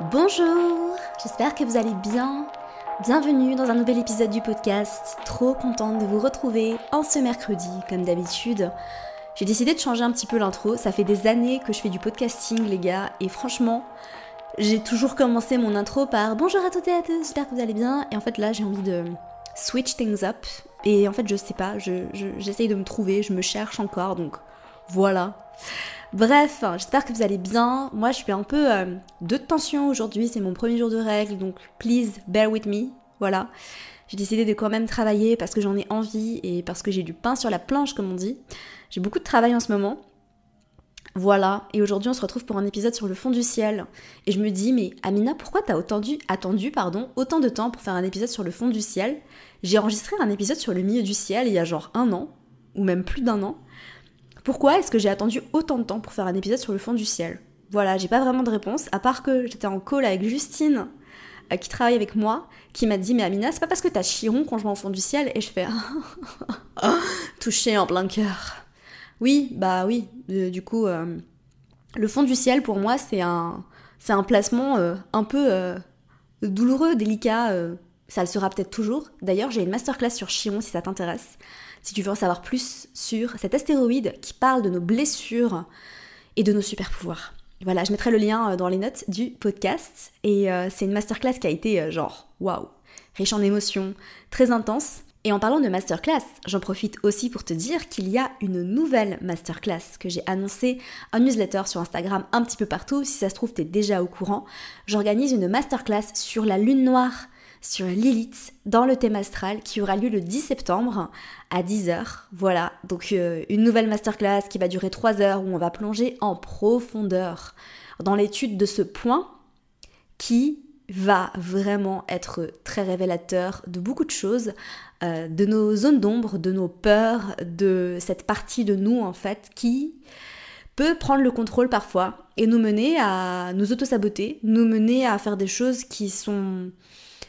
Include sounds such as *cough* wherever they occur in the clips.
Bonjour, j'espère que vous allez bien. Bienvenue dans un nouvel épisode du podcast. Trop contente de vous retrouver en ce mercredi, comme d'habitude. J'ai décidé de changer un petit peu l'intro. Ça fait des années que je fais du podcasting, les gars, et franchement, j'ai toujours commencé mon intro par bonjour à toutes et à tous, j'espère que vous allez bien. Et en fait, là, j'ai envie de switch things up. Et en fait, je sais pas, j'essaye de me trouver, je me cherche encore, donc voilà. Bref, j'espère que vous allez bien. Moi, je suis un peu euh, de tension aujourd'hui. C'est mon premier jour de règles, donc please bear with me. Voilà. J'ai décidé de quand même travailler parce que j'en ai envie et parce que j'ai du pain sur la planche, comme on dit. J'ai beaucoup de travail en ce moment. Voilà, et aujourd'hui on se retrouve pour un épisode sur le fond du ciel. Et je me dis, mais Amina, pourquoi t'as attendu, attendu pardon, autant de temps pour faire un épisode sur le fond du ciel? J'ai enregistré un épisode sur le milieu du ciel il y a genre un an, ou même plus d'un an. Pourquoi est-ce que j'ai attendu autant de temps pour faire un épisode sur le fond du ciel? Voilà, j'ai pas vraiment de réponse, à part que j'étais en call avec Justine, euh, qui travaille avec moi, qui m'a dit Mais Amina, c'est pas parce que t'as chiron quand je vais au fond du ciel Et je fais *laughs* Touché en plein cœur. Oui, bah oui, euh, du coup, euh, le fond du ciel pour moi, c'est un, c'est un placement un peu douloureux, délicat. ça le sera peut-être toujours. D'ailleurs, j'ai une masterclass sur Chiron si ça t'intéresse si tu veux en savoir plus sur cet astéroïde qui parle de nos blessures et de nos super pouvoirs. Voilà, je mettrai le lien euh, dans les notes du podcast et euh, c'est une masterclass qui a été euh, genre waouh, riche en émotions, très intense. Et en parlant de masterclass, j'en profite aussi pour te dire qu'il y a une nouvelle masterclass que j'ai annoncée en newsletter sur Instagram un petit peu partout. Si ça se trouve, tu es déjà au courant. J'organise une masterclass sur la lune noire sur Lilith dans le thème astral qui aura lieu le 10 septembre à 10h. Voilà, donc euh, une nouvelle masterclass qui va durer 3 heures où on va plonger en profondeur dans l'étude de ce point qui va vraiment être très révélateur de beaucoup de choses, euh, de nos zones d'ombre, de nos peurs, de cette partie de nous en fait qui peut prendre le contrôle parfois et nous mener à nous auto-saboter, nous mener à faire des choses qui sont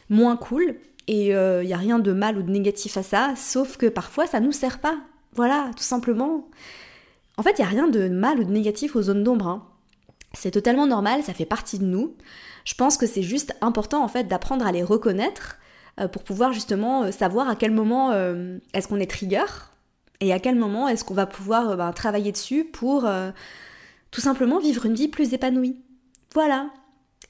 moins cool. Et il euh, n'y a rien de mal ou de négatif à ça, sauf que parfois ça nous sert pas. Voilà, tout simplement. En fait, il n'y a rien de mal ou de négatif aux zones d'ombre. Hein. C'est totalement normal, ça fait partie de nous. Je pense que c'est juste important en fait d'apprendre à les reconnaître euh, pour pouvoir justement euh, savoir à quel moment est-ce qu'on est trigger et à quel moment est-ce qu'on va pouvoir ben, travailler dessus pour tout simplement vivre une vie plus épanouie. Voilà,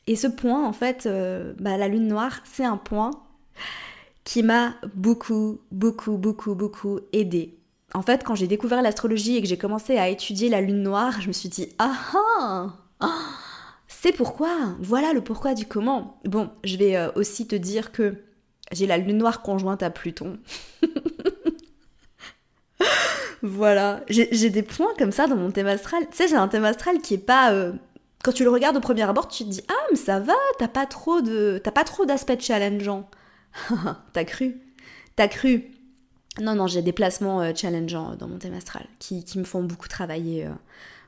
et ce point, en fait, euh, bah, la lune noire, c'est un point qui m'a beaucoup, beaucoup, beaucoup, beaucoup aidé. En fait, quand j'ai découvert l'astrologie et que j'ai commencé à étudier la lune noire, je me suis dit ah ah, ah c'est pourquoi, voilà le pourquoi du comment. Bon, je vais euh, aussi te dire que j'ai la lune noire conjointe à Pluton. *laughs* voilà, j'ai des points comme ça dans mon thème astral. Tu sais, j'ai un thème astral qui est pas euh, quand tu le regardes au premier abord, tu te dis ah mais ça va, t'as pas trop de, t'as pas trop d'aspects challengeants. *laughs* t'as cru, t'as cru. Non non, j'ai des placements euh, challengeants dans mon thème astral qui, me font beaucoup travailler. Euh.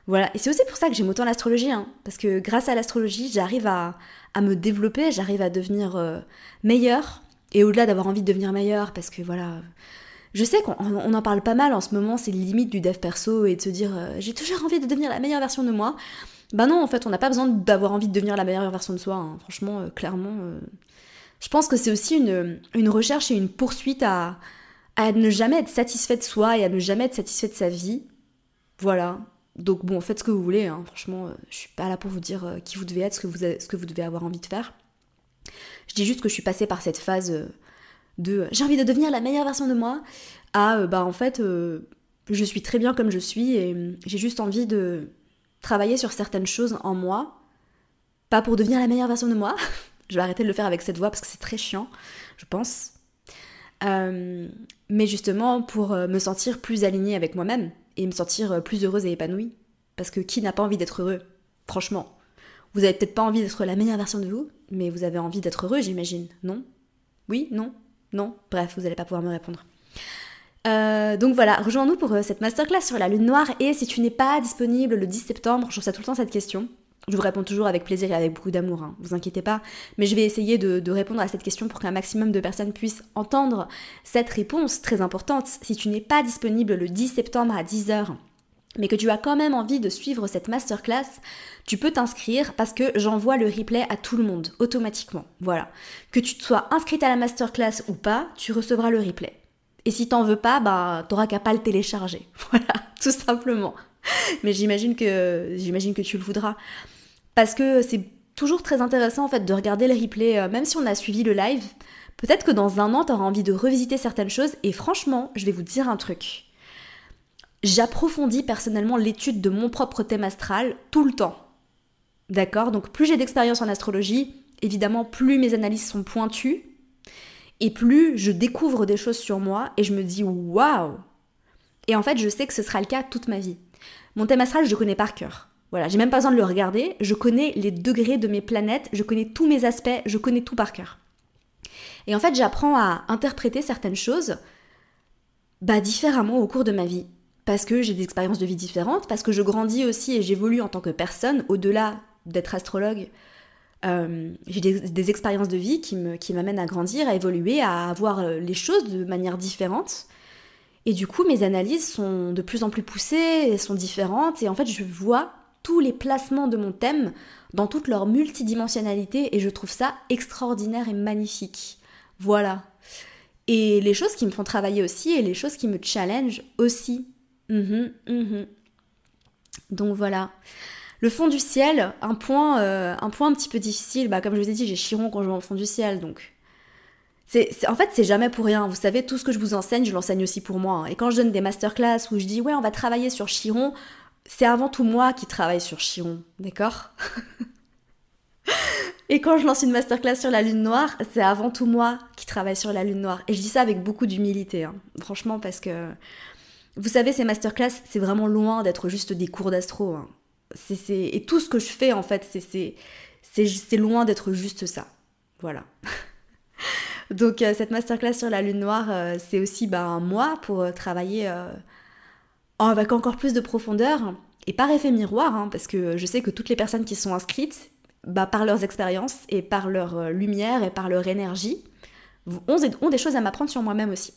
Voilà, et c'est aussi pour ça que j'aime autant l'astrologie, hein, parce que grâce à l'astrologie, j'arrive à, me développer, j'arrive à devenir euh, meilleure, et au-delà d'avoir envie de devenir meilleure, parce que voilà, je sais qu'on en parle pas mal en ce moment, c'est limite du dev perso et de se dire j'ai toujours envie de devenir la meilleure version de moi. Bah non, en fait, on n'a pas besoin d'avoir envie de devenir la meilleure version de soi. Hein. Franchement, euh, clairement. Euh, je pense que c'est aussi une, recherche et une poursuite à, à ne jamais être satisfait de soi et à ne jamais être satisfait de sa vie. Voilà. Donc bon, faites ce que vous voulez. Hein. Franchement, euh, je suis pas là pour vous dire qui vous devez être, ce que vous, ce que vous devez avoir envie de faire. Je dis juste que je suis passée par cette phase de j'ai envie de devenir la meilleure version de moi à bah en fait je suis très bien comme je suis et j'ai juste envie de travailler sur certaines choses en moi, pas pour devenir la meilleure version de moi. *laughs* je vais arrêter de le faire avec cette voix parce que c'est très chiant, je pense. Euh, mais justement pour euh, me sentir plus alignée avec moi-même et me sentir euh, plus heureuse et épanouie. Parce que qui n'a pas envie d'être heureux? Franchement. Vous avez peut-être pas envie d'être la meilleure version de vous, mais vous avez envie d'être heureux, j'imagine. Non? Oui? Non? Non? Bref, vous n'allez pas pouvoir me répondre. Euh, donc voilà, rejoins-nous pour euh, cette masterclass sur la lune noire et si tu n'es pas disponible le 10 septembre, je reçois tout le temps cette question. Je vous réponds toujours avec plaisir et avec beaucoup d'amour, hein, vous inquiétez pas. Mais je vais essayer de, répondre à cette question pour qu'un maximum de personnes puissent entendre cette réponse très importante. Si tu n'es pas disponible le 10 septembre à 10h, mais que tu as quand même envie de suivre cette masterclass, tu peux t'inscrire parce que j'envoie le replay à tout le monde automatiquement. Voilà. Que tu te sois inscrite à la masterclass ou pas, tu recevras le replay. Et si t'en veux pas, bah t'auras qu'à pas le télécharger. *laughs* Voilà, tout simplement. Mais j'imagine que j'imagine que tu le voudras parce que c'est toujours très intéressant en fait de regarder le replay, euh, même si on a suivi le live. Peut-être que dans un an, tu auras envie de revisiter certaines choses. Et franchement, je vais vous dire un truc. J'approfondis personnellement l'étude de mon propre thème astral tout le temps. D'accord? Donc plus j'ai d'expérience en astrologie, évidemment, plus mes analyses sont pointues. Et plus je découvre des choses sur moi et je me dis waouh Et en fait, je sais que ce sera le cas toute ma vie. Mon thème astral, je le connais par cœur. Voilà, j'ai même pas besoin de le regarder, je connais les degrés de mes planètes, je connais tous mes aspects, je connais tout par cœur. Et en fait, j'apprends à interpréter certaines choses bah, différemment au cours de ma vie. Parce que j'ai des expériences de vie différentes, parce que je grandis aussi et j'évolue en tant que personne, au-delà d'être astrologue. Euh, j'ai des, expériences de vie qui, me, qui m'amènent à grandir, à évoluer, à voir euh, les choses de manière différente. Et du coup, mes analyses sont de plus en plus poussées, sont différentes, et en fait, je vois tous les placements de mon thème dans toute leur multidimensionnalité et je trouve ça extraordinaire et magnifique. Voilà. Et les choses qui me font travailler aussi et les choses qui me challenge aussi. Mhm, mhm. Donc voilà. Le fond du ciel, un point, euh, un point un petit peu difficile. Bah, comme je vous ai dit, j'ai Chiron quand je vais au fond du ciel, donc c'est, en fait, c'est jamais pour rien. Vous savez, tout ce que je vous enseigne, je l'enseigne aussi pour moi. Et quand je donne des masterclass où je dis, ouais, on va travailler sur Chiron, c'est avant tout moi qui travaille sur Chiron, d'accord? *laughs* Et quand je lance une masterclass sur la lune noire, c'est avant tout moi qui travaille sur la lune noire. Et je dis ça avec beaucoup d'humilité, hein. franchement, parce que vous savez, ces masterclass, c'est vraiment loin d'être juste des cours d'astro. Hein. Et tout ce que je fais, en fait, c'est loin d'être juste ça. Voilà. *laughs* Donc, euh, cette masterclass sur la lune noire, euh, c'est aussi ben, moi pour euh, travailler avec encore plus de profondeur, et par effet miroir, hein, parce que je sais que toutes les personnes qui sont inscrites, bah, par leurs expériences et par leur lumière et par leur énergie, ont, des choses à m'apprendre sur moi-même aussi.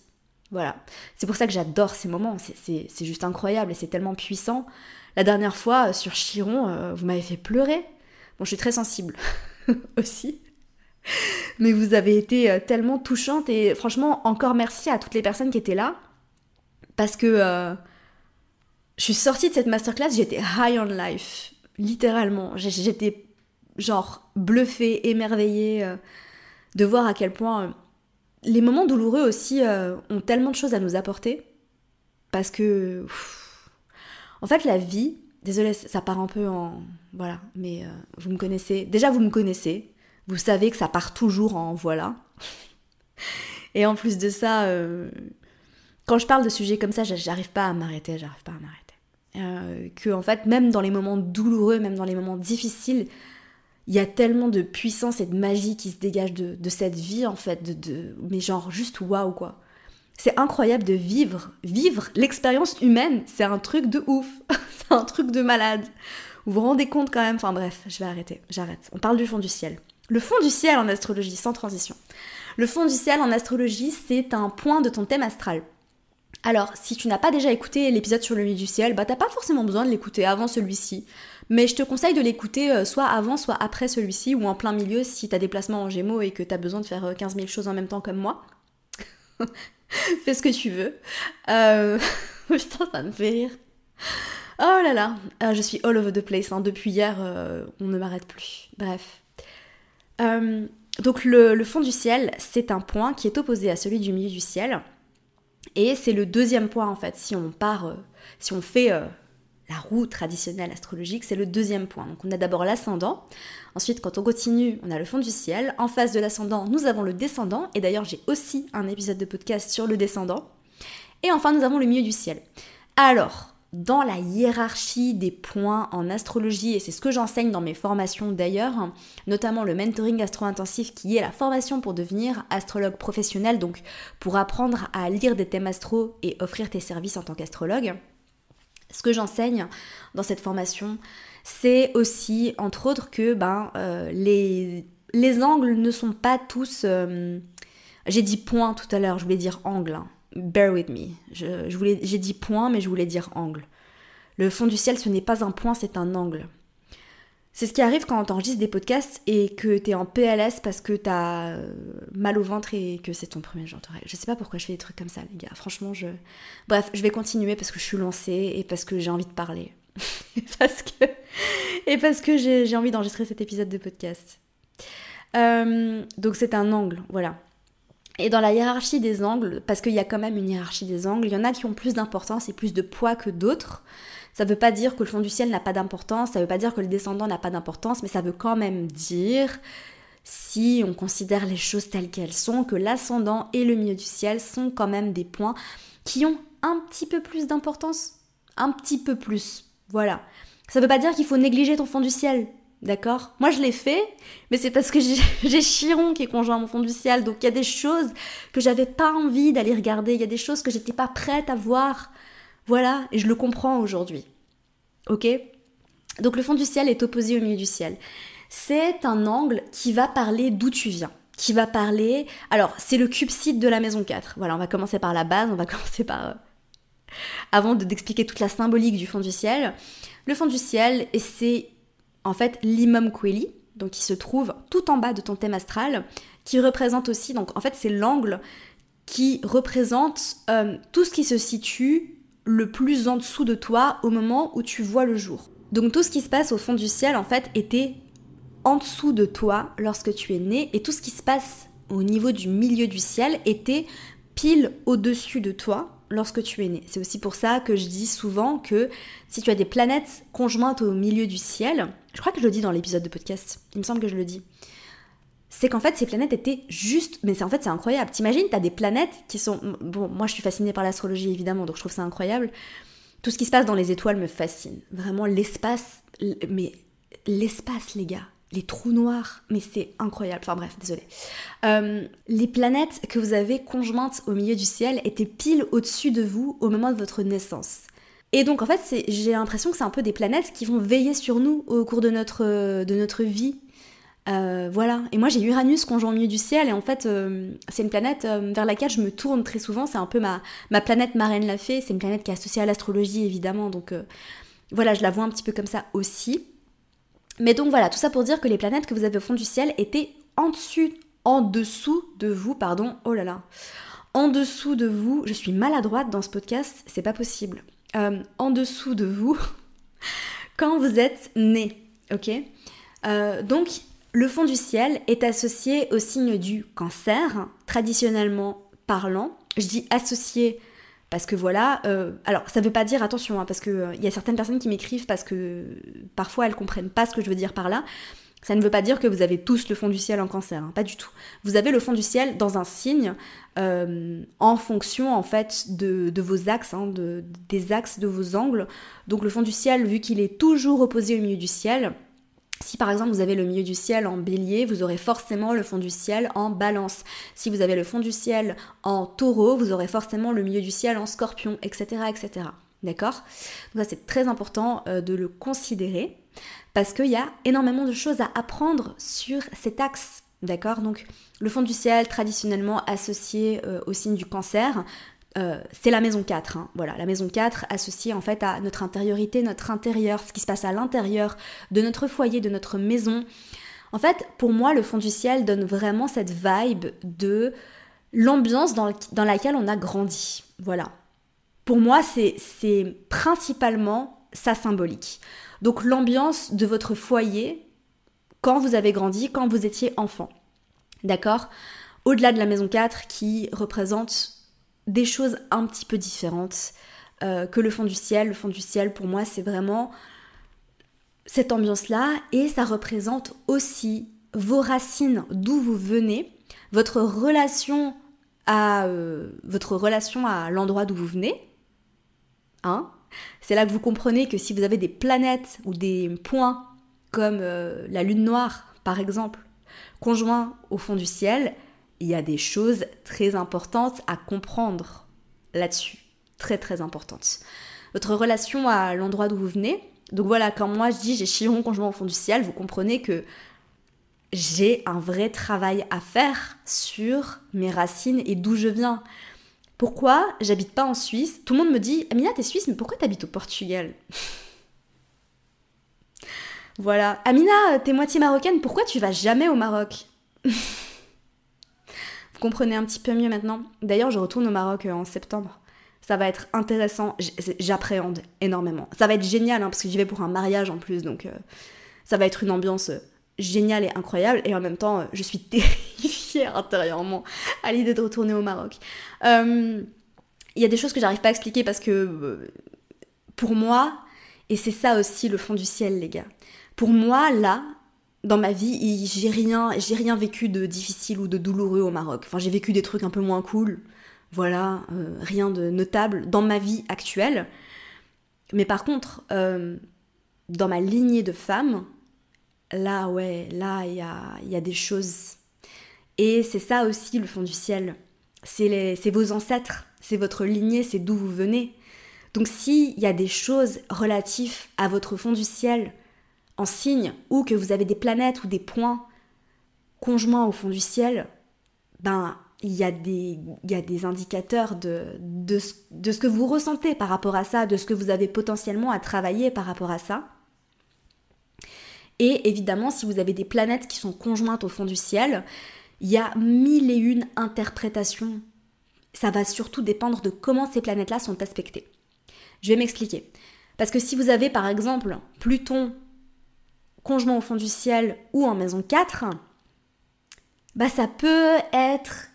Voilà. C'est pour ça que j'adore ces moments, c'est juste incroyable et c'est tellement puissant. La dernière fois, euh, sur Chiron, euh, vous m'avez fait pleurer. Bon, je suis très sensible *laughs* aussi. Mais vous avez été tellement touchante et franchement, encore merci à toutes les personnes qui étaient là. Parce que je suis sortie de cette masterclass, j'étais high on life, littéralement. J'étais genre bluffée, émerveillée euh, de voir à quel point euh, les moments douloureux aussi euh, ont tellement de choses à nous apporter. Parce que, en fait, la vie, désolée, ça part un peu en. Voilà, mais vous me connaissez. Déjà, vous me connaissez. Vous savez que ça part toujours en voilà. Et en plus de ça, quand je parle de sujets comme ça, j'arrive pas à m'arrêter, j'arrive pas à m'arrêter. Euh, que en fait même dans les moments douloureux, même dans les moments difficiles, il y a tellement de puissance et de magie qui se dégage de, cette vie en fait, de, mais genre juste waouh quoi. C'est incroyable de vivre, vivre l'expérience humaine, c'est un truc de ouf, *laughs* c'est un truc de malade. Vous vous rendez compte quand même, enfin bref, je vais arrêter, j'arrête. On parle du fond du ciel. Le fond du ciel en astrologie, sans transition. Le fond du ciel en astrologie, c'est un point de ton thème astral. Alors, si tu n'as pas déjà écouté l'épisode sur le milieu du ciel, bah t'as pas forcément besoin de l'écouter avant celui-ci. Mais je te conseille de l'écouter euh, soit avant, soit après celui-ci, ou en plein milieu si t'as des placements en gémeaux et que t'as besoin de faire 15 euh, 000 choses en même temps comme moi. *laughs* Fais ce que tu veux. Euh... *laughs* Putain, ça me fait rire. Oh là là, euh, je suis all over the place. Hein. Depuis hier, on ne m'arrête plus. Bref. donc le fond du ciel, c'est un point qui est opposé à celui du milieu du ciel. Et c'est le deuxième point en fait, si on part, euh, si on fait euh, la roue traditionnelle astrologique, c'est le deuxième point. Donc on a d'abord l'ascendant, ensuite quand on continue, on a le fond du ciel, en face de l'ascendant, nous avons le descendant, et d'ailleurs j'ai aussi un épisode de podcast sur le descendant, et enfin nous avons le milieu du ciel. Alors, dans la hiérarchie des points en astrologie, et c'est ce que j'enseigne dans mes formations d'ailleurs, notamment le mentoring astro-intensif qui est la formation pour devenir astrologue professionnel, donc pour apprendre à lire des thèmes astro et offrir tes services en tant qu'astrologue. Ce que j'enseigne dans cette formation, c'est aussi, entre autres, que ben, euh, les, les, angles ne sont pas tous... Euh, j'ai dit points tout à l'heure, je voulais dire angle. Hein bear with me. J'ai dit point, mais je voulais dire angle. Le fond du ciel, ce n'est pas un point, c'est un angle. C'est ce qui arrive quand t'enregistres des podcasts et que t'es en PLS parce que t'as euh, mal au ventre et que c'est ton premier jour de. Je sais pas pourquoi je fais des trucs comme ça, les gars. Franchement, je. Bref, je vais continuer parce que je suis lancée et parce que j'ai envie de parler. *laughs* Et parce que j'ai envie d'enregistrer cet épisode de podcast. Euh, donc c'est un angle, voilà. Et dans la hiérarchie des angles, parce qu'il y a quand même une hiérarchie des angles, il y en a qui ont plus d'importance et plus de poids que d'autres. Ça ne veut pas dire que le fond du ciel n'a pas d'importance, ça ne veut pas dire que le descendant n'a pas d'importance, mais ça veut quand même dire, si on considère les choses telles qu'elles sont, que l'ascendant et le milieu du ciel sont quand même des points qui ont un petit peu plus d'importance. Un petit peu plus. Voilà. Ça ne veut pas dire qu'il faut négliger ton fond du ciel. D'accord? Moi je l'ai fait, mais c'est parce que *laughs* j'ai Chiron qui est conjoint à mon fond du ciel. Donc il y a des choses que j'avais pas envie d'aller regarder, il y a des choses que j'étais pas prête à voir. Voilà, et je le comprends aujourd'hui. Ok? Donc le fond du ciel est opposé au milieu du ciel. C'est un angle qui va parler d'où tu viens qui va parler. Alors, c'est le cube-site de la maison 4. Voilà, on va commencer par la base, on va *laughs* commencer par. Euh, avant d'expliquer toute la symbolique du fond du ciel. Le fond du ciel, c'est en fait l'imam coeli, donc qui se trouve tout en bas de ton thème astral, qui représente aussi, donc en fait, c'est l'angle qui représente euh, tout ce qui se situe le plus en dessous de toi au moment où tu vois le jour. Donc tout ce qui se passe au fond du ciel en fait était en dessous de toi lorsque tu es né et tout ce qui se passe au niveau du milieu du ciel était pile au-dessus de toi lorsque tu es né. C'est aussi pour ça que je dis souvent que si tu as des planètes conjointes au milieu du ciel, je crois que je le dis dans l'épisode de podcast, il me semble que je le dis, c'est qu'en fait ces planètes étaient juste mais c'est en fait c'est incroyable. T'imagines t'as des planètes qui sont bon moi je suis fascinée par l'astrologie évidemment donc je trouve ça incroyable. Tout ce qui se passe dans les étoiles me fascine. Vraiment l'espace mais l'espace les gars. Les trous noirs, mais c'est incroyable. Enfin bref, désolé. Euh, les planètes que vous avez conjointes au milieu du ciel étaient pile au-dessus de vous au moment de votre naissance. Et donc en fait, j'ai l'impression que c'est un peu des planètes qui vont veiller sur nous au cours de notre, de notre vie euh, voilà. Et moi j'ai Uranus conjoint au milieu du ciel et en fait euh, c'est une planète euh, vers laquelle je me tourne très souvent. C'est un peu ma, planète marraine la. C'est une planète qui est associée à l'astrologie évidemment. Donc voilà, je la vois un petit peu comme ça aussi. Mais donc voilà, tout ça pour dire que les planètes que vous avez au fond du ciel étaient en dessus, en dessous de vous, pardon. Oh là là. En dessous de vous, je suis maladroite dans ce podcast, c'est pas possible. en dessous de vous, *laughs* quand vous êtes né, ok Donc le fond du ciel est associé au signe du cancer, traditionnellement parlant. Je dis associé parce que voilà, euh, alors ça veut pas dire attention, hein, parce qu'il euh, y a certaines personnes qui m'écrivent parce que parfois elles comprennent pas ce que je veux dire par là. Ça ne veut pas dire que vous avez tous le fond du ciel en cancer, hein, pas du tout. Vous avez le fond du ciel dans un signe euh, en fonction en fait de, vos axes, hein, des axes de vos angles. Donc le fond du ciel, vu qu'il est toujours opposé au milieu du ciel, si par exemple vous avez le milieu du ciel en bélier, vous aurez forcément le fond du ciel en balance. Si vous avez le fond du ciel en taureau, vous aurez forcément le milieu du ciel en scorpion, etc. etc. D'accord? Donc ça c'est très important euh, de le considérer parce qu'il y a énormément de choses à apprendre sur cet axe. D'accord? Donc le fond du ciel traditionnellement associé euh, au signe du cancer, euh, c'est la maison 4. Hein. Voilà, la maison 4 associée en fait à notre intériorité, notre intérieur, ce qui se passe à l'intérieur de notre foyer, de notre maison. En fait, pour moi, le fond du ciel donne vraiment cette vibe de l'ambiance dans, laquelle on a grandi. Voilà. Pour moi, c'est principalement ça symbolique. Donc l'ambiance de votre foyer quand vous avez grandi, quand vous étiez enfant. D'accord? Au-delà de la maison 4 qui représente des choses un petit peu différentes euh, que le fond du ciel. Le fond du ciel, pour moi, c'est vraiment cette ambiance-là et ça représente aussi vos racines, d'où vous venez, votre relation à euh, votre relation à l'endroit d'où vous venez. Hein c'est là que vous comprenez que si vous avez des planètes ou des points comme euh, la lune noire, par exemple, conjoints au fond du ciel, il y a des choses très importantes à comprendre là-dessus. Très très importantes. Votre relation à l'endroit d'où vous venez. Donc voilà, quand moi je dis j'ai Chiron conjoint au fond du ciel, vous comprenez que j'ai un vrai travail à faire sur mes racines et d'où je viens. Pourquoi j'habite pas en Suisse? Tout le monde me dit Amina, t'es suisse, mais pourquoi t'habites au Portugal? *laughs* Voilà. Amina, t'es moitié marocaine, pourquoi tu vas jamais au Maroc? *laughs* Vous comprenez un petit peu mieux maintenant. D'ailleurs, je retourne au Maroc euh, en septembre. Ça va être intéressant. J'appréhende énormément. Ça va être génial, hein, parce que j'y vais pour un mariage en plus, donc euh, ça va être une ambiance euh, géniale et incroyable. Et en même temps, je suis *laughs* terrifiée intérieurement à l'idée de retourner au Maroc. Il y a des choses que j'arrive pas à expliquer parce que pour moi, et c'est ça aussi le fond du ciel, les gars. Pour moi, là, dans ma vie, j'ai rien, j'ai rien vécu de difficile ou de douloureux au Maroc. Enfin, j'ai vécu des trucs un peu moins cool. Voilà, euh, rien de notable dans ma vie actuelle. Mais par contre, euh, dans ma lignée de femmes, là, ouais, là, il y a, y a, des choses. Et c'est ça aussi le fond du ciel. C'est vos ancêtres, c'est votre lignée, c'est d'où vous venez. Donc s'il y a des choses relatives à votre fond du ciel, en signe, ou que vous avez des planètes ou des points conjoints au fond du ciel, ben il y, a des, y a des indicateurs de, de, de, ce que vous ressentez par rapport à ça, de ce que vous avez potentiellement à travailler par rapport à ça. Et évidemment, si vous avez des planètes qui sont conjointes au fond du ciel, il y a mille et une interprétations. Ça va surtout dépendre de comment ces planètes-là sont aspectées. Je vais m'expliquer. Parce que si vous avez par exemple Pluton conjoint au fond du ciel ou en maison 4, bah ça peut être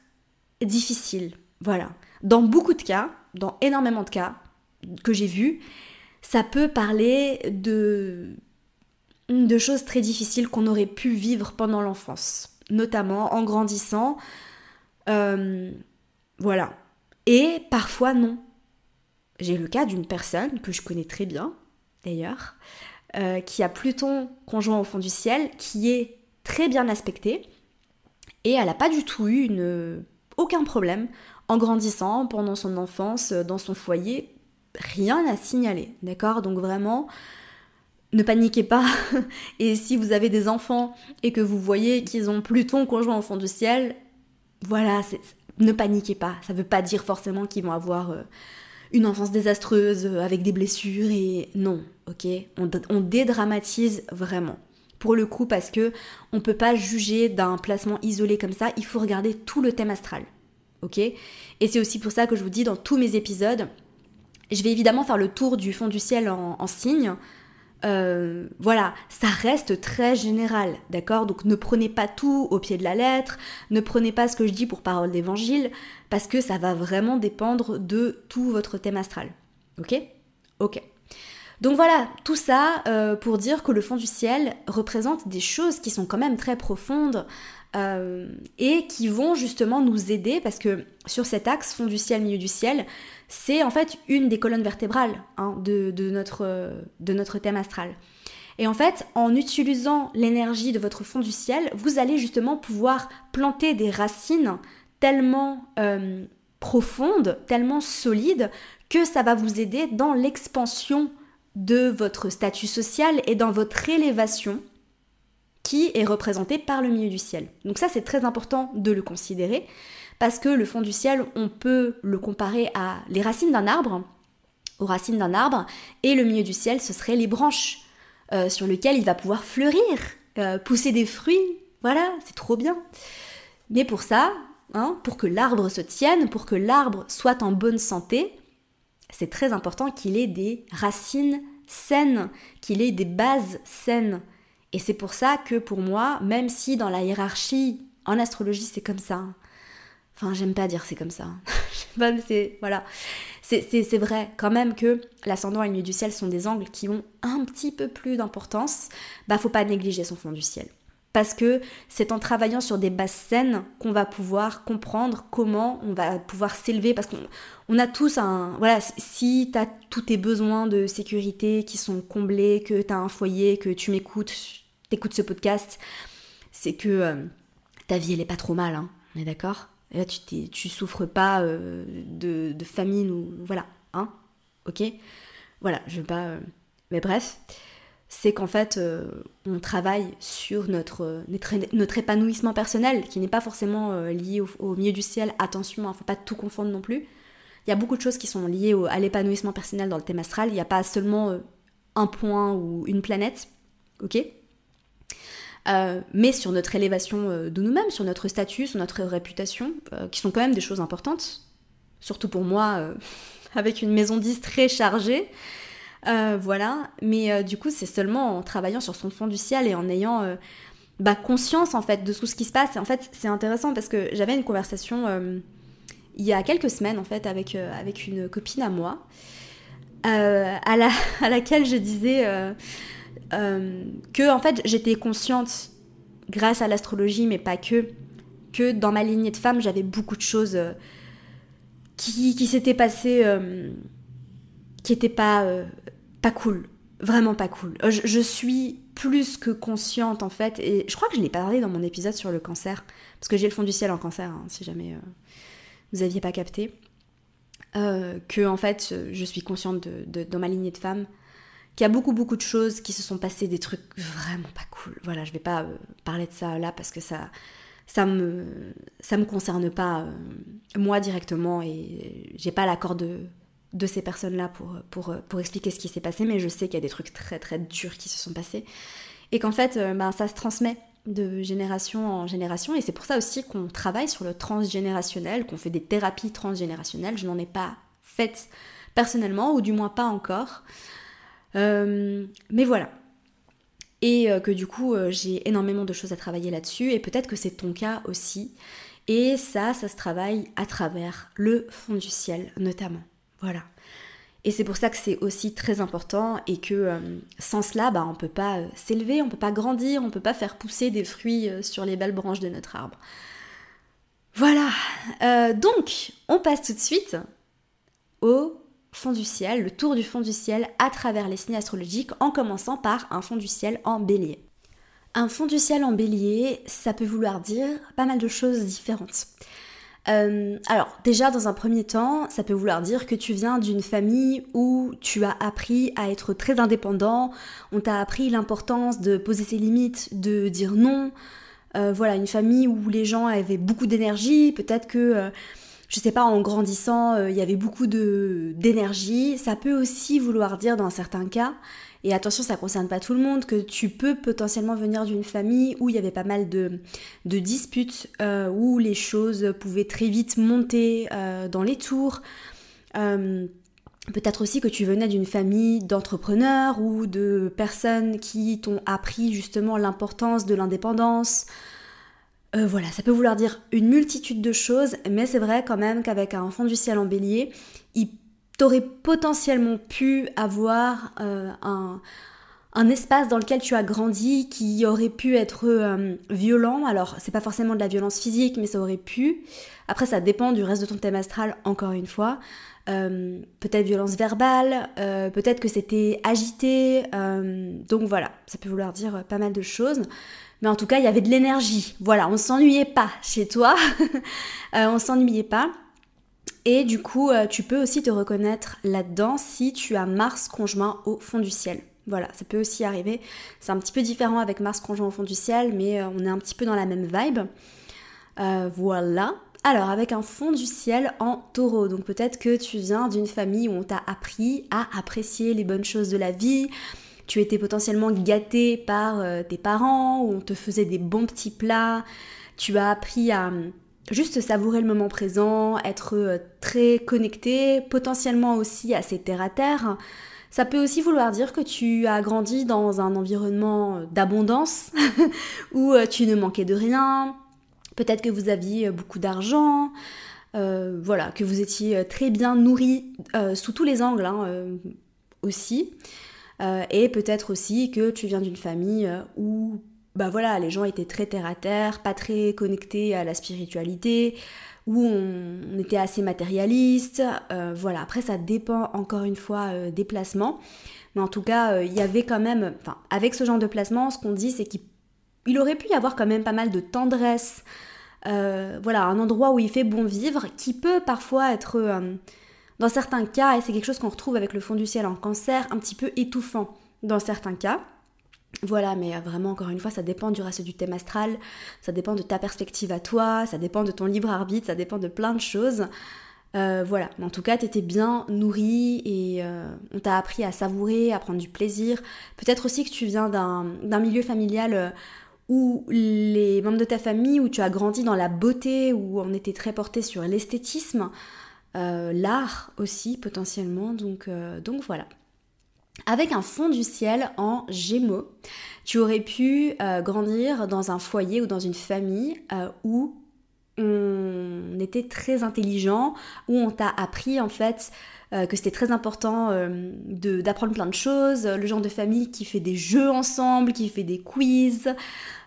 difficile. Voilà. Dans beaucoup de cas, dans énormément de cas que j'ai vus, ça peut parler de, de choses très difficiles qu'on aurait pu vivre pendant l'enfance, notamment en grandissant. Euh, voilà. Et parfois non. J'ai le cas d'une personne que je connais très bien, d'ailleurs, euh, qui a Pluton conjoint au fond du ciel, qui est très bien aspecté, et elle n'a pas du tout eu aucun problème en grandissant pendant son enfance dans son foyer, rien à signaler, d'accord? Donc vraiment, ne paniquez pas. *laughs* Et si vous avez des enfants et que vous voyez qu'ils ont Pluton conjoint au fond du ciel, voilà, ne paniquez pas. Ça ne veut pas dire forcément qu'ils vont avoir euh, une enfance désastreuse euh, avec des blessures et non, ok? On, dédramatise vraiment. Pour le coup, parce que on peut pas juger d'un placement isolé comme ça, il faut regarder tout le thème astral. Ok? Et c'est aussi pour ça que je vous dis dans tous mes épisodes, je vais évidemment faire le tour du fond du ciel en, en signe, euh, voilà, ça reste très général, d'accord? Donc ne prenez pas tout au pied de la lettre, ne prenez pas ce que je dis pour parole d'évangile, parce que ça va vraiment dépendre de tout votre thème astral. Ok? Ok. Donc voilà, tout ça euh, pour dire que le fond du ciel représente des choses qui sont quand même très profondes euh, et qui vont justement nous aider parce que sur cet axe fond du ciel, milieu du ciel, c'est en fait une des colonnes vertébrales hein, de, notre, de notre thème astral. Et en fait, en utilisant l'énergie de votre fond du ciel, vous allez justement pouvoir planter des racines tellement euh, profondes, tellement solides, que ça va vous aider dans l'expansion de votre statut social et dans votre élévation qui est représentée par le milieu du ciel. Donc ça, c'est très important de le considérer parce que le fond du ciel, on peut le comparer à les racines d'un arbre, aux racines d'un arbre, et le milieu du ciel, ce serait les branches euh, sur lesquelles il va pouvoir fleurir, euh, pousser des fruits. Voilà, c'est trop bien. Mais pour ça, hein, pour que l'arbre se tienne, pour que l'arbre soit en bonne santé, c'est très important qu'il ait des racines saines, qu'il ait des bases saines. Et c'est pour ça que pour moi, même si dans la hiérarchie, en astrologie c'est comme ça, Enfin, j'aime pas dire c'est comme ça. *laughs* c'est voilà. C'est vrai quand même que l'ascendant et le milieu du ciel sont des angles qui ont un petit peu plus d'importance. Bah, faut pas négliger son fond du ciel. Parce que c'est en travaillant sur des bases saines qu'on va pouvoir comprendre comment on va pouvoir s'élever. Parce qu'on a tous un. Voilà, si tu tous tes besoins de sécurité qui sont comblés, que tu as un foyer, que tu m'écoutes, t'écoutes ce podcast, c'est que euh, ta vie elle est pas trop mal, hein. on est d'accord? Là, tu, tu souffres pas euh, de, famine ou. Voilà, hein? Ok? Voilà, je veux pas. Euh, mais bref, c'est qu'en fait, euh, on travaille sur notre, notre, épanouissement personnel, qui n'est pas forcément lié au, milieu du ciel. Attention, il hein, ne faut pas tout confondre non plus. il y a beaucoup de choses qui sont liées à l'épanouissement personnel dans le thème astral. Il n'y a pas seulement un point ou une planète, ok? Mais sur notre élévation de nous-mêmes, sur notre statut, sur notre réputation, qui sont quand même des choses importantes, surtout pour moi, *laughs* avec une maison 10 très chargée. Euh, voilà, mais euh, du coup, c'est seulement en travaillant sur son fond du ciel et en ayant euh, bah, conscience en fait de tout ce qui se passe. En fait, c'est intéressant parce que j'avais une conversation il y a quelques semaines en fait avec, une copine à moi, *laughs* à laquelle je disais que en fait j'étais consciente grâce à l'astrologie, mais pas que, que dans ma lignée de femme, j'avais beaucoup de choses qui, qui s'étaient passées qui n'étaient pas pas cool, vraiment pas cool. Euh, je, suis plus que consciente en fait, et je crois que je l'ai parlé dans mon épisode sur le cancer, parce que j'ai le fond du ciel en cancer, hein, si jamais euh, vous aviez pas capté, euh, que en fait je suis consciente de, dans ma lignée de femmes qu'il y a beaucoup beaucoup de choses qui se sont passées, des trucs vraiment pas cool. Voilà, je vais pas parler de ça là parce que ça ça me ça me concerne pas moi directement et j'ai pas l'accord de de ces personnes-là pour, pour, pour expliquer ce qui s'est passé, mais je sais qu'il y a des trucs très très durs qui se sont passés. Et qu'en fait, euh, ben, ça se transmet de génération en génération, et c'est pour ça aussi qu'on travaille sur le transgénérationnel, qu'on fait des thérapies transgénérationnelles. Je n'en ai pas faites personnellement, ou du moins pas encore. Euh, mais voilà. Et euh, que du coup, j'ai énormément de choses à travailler là-dessus, et peut-être que c'est ton cas aussi. Et ça, ça se travaille à travers le fond du ciel, notamment. Voilà. Et c'est pour ça que c'est aussi très important et que euh, sans cela, bah, on ne peut pas euh, s'élever, on ne peut pas grandir, on ne peut pas faire pousser des fruits euh, sur les belles branches de notre arbre. Voilà. donc, on passe tout de suite au fond du ciel, le tour du fond du ciel à travers les signes astrologiques en commençant par un fond du ciel en bélier. Un fond du ciel en bélier, ça peut vouloir dire pas mal de choses différentes. Euh, alors déjà dans un premier temps, ça peut vouloir dire que tu viens d'une famille où tu as appris à être très indépendant, on t'a appris l'importance de poser ses limites, de dire non. Euh, voilà, une famille où les gens avaient beaucoup d'énergie, peut-être que, euh, je sais pas, en grandissant, il y avait beaucoup d'énergie. Ça peut aussi vouloir dire dans certains cas et attention, ça concerne pas tout le monde, que tu peux potentiellement venir d'une famille où il y avait pas mal de, disputes, euh, où les choses pouvaient très vite monter euh, dans les tours. Euh, peut-être aussi que tu venais d'une famille d'entrepreneurs ou de personnes qui t'ont appris justement l'importance de l'indépendance. voilà, ça peut vouloir dire une multitude de choses, mais c'est vrai quand même qu'avec un fond du ciel en bélier, il t'aurais potentiellement pu avoir euh, un, espace dans lequel tu as grandi qui aurait pu être euh, violent. Alors, c'est pas forcément de la violence physique, mais ça aurait pu. Après, ça dépend du reste de ton thème astral, encore une fois. Euh, peut-être violence verbale, peut-être que c'était agité. donc voilà, ça peut vouloir dire pas mal de choses. Mais en tout cas, il y avait de l'énergie. Voilà, on s'ennuyait pas chez toi. *laughs* on s'ennuyait pas. Et du coup, euh, tu peux aussi te reconnaître là-dedans si tu as Mars conjoint au fond du ciel. Voilà, ça peut aussi arriver. C'est un petit peu différent avec Mars conjoint au fond du ciel, mais euh, on est un petit peu dans la même vibe. Euh, voilà. Alors, avec un fond du ciel en taureau. Donc peut-être que tu viens d'une famille où on t'a appris à apprécier les bonnes choses de la vie. Tu étais potentiellement gâté par tes parents, où on te faisait des bons petits plats. Tu as appris à juste savourer le moment présent, être euh, très connecté, potentiellement aussi assez terre à terre. Ça peut aussi vouloir dire que tu as grandi dans un environnement euh, d'abondance, *laughs* où euh, tu ne manquais de rien, peut-être que vous aviez beaucoup d'argent, voilà, que vous étiez très bien nourri sous tous les angles hein, aussi. et peut-être aussi que tu viens d'une famille où bah voilà, les gens étaient très terre à terre, pas très connectés à la spiritualité, où on, était assez matérialiste. Euh, voilà, après ça dépend encore une fois euh, des placements. Mais en tout cas, euh, il y avait quand même, avec ce genre de placement, ce qu'on dit, c'est qu'il aurait pu y avoir quand même pas mal de tendresse. voilà, un endroit où il fait bon vivre, qui peut parfois être, dans certains cas, et c'est quelque chose qu'on retrouve avec le fond du ciel en cancer, un petit peu étouffant dans certains cas. Voilà, mais euh, vraiment, encore une fois, ça dépend du reste du thème astral, ça dépend de ta perspective à toi, ça dépend de ton libre arbitre, ça dépend de plein de choses. voilà, en tout cas, tu étais bien nourrie et on t'a appris à savourer, à prendre du plaisir. Peut-être aussi que tu viens d'un milieu familial où les membres de ta famille, où tu as grandi dans la beauté, où on était très porté sur l'esthétisme, l'art aussi potentiellement. Donc, donc voilà. Avec un fond du ciel en gémeaux, tu aurais pu euh, grandir dans un foyer ou dans une famille euh, où on était très intelligent, où on t'a appris en fait euh, que c'était très important d'apprendre plein de choses, le genre de famille qui fait des jeux ensemble, qui fait des quiz,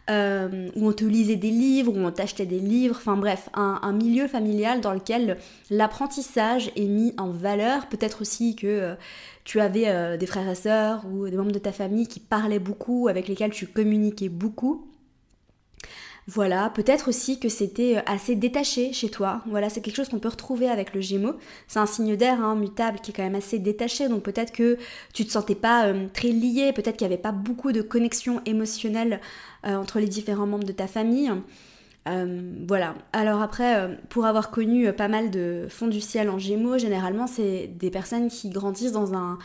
où on te lisait des livres, où on t'achetait des livres, enfin bref, un, milieu familial dans lequel l'apprentissage est mis en valeur. Peut-être aussi que tu avais euh, des frères et sœurs ou des membres de ta famille qui parlaient beaucoup, avec lesquels tu communiquais beaucoup. Voilà, peut-être aussi que c'était assez détaché chez toi. Voilà, c'est quelque chose qu'on peut retrouver avec le Gémeaux. C'est un signe d'air hein, mutable qui est quand même assez détaché, donc peut-être que tu te sentais pas très lié, peut-être qu'il n'y avait pas beaucoup de connexion émotionnelle euh, entre les différents membres de ta famille. Euh, voilà. Alors après, euh, pour avoir connu pas mal de fonds du ciel en gémeaux, généralement, c'est des personnes qui grandissent dans un,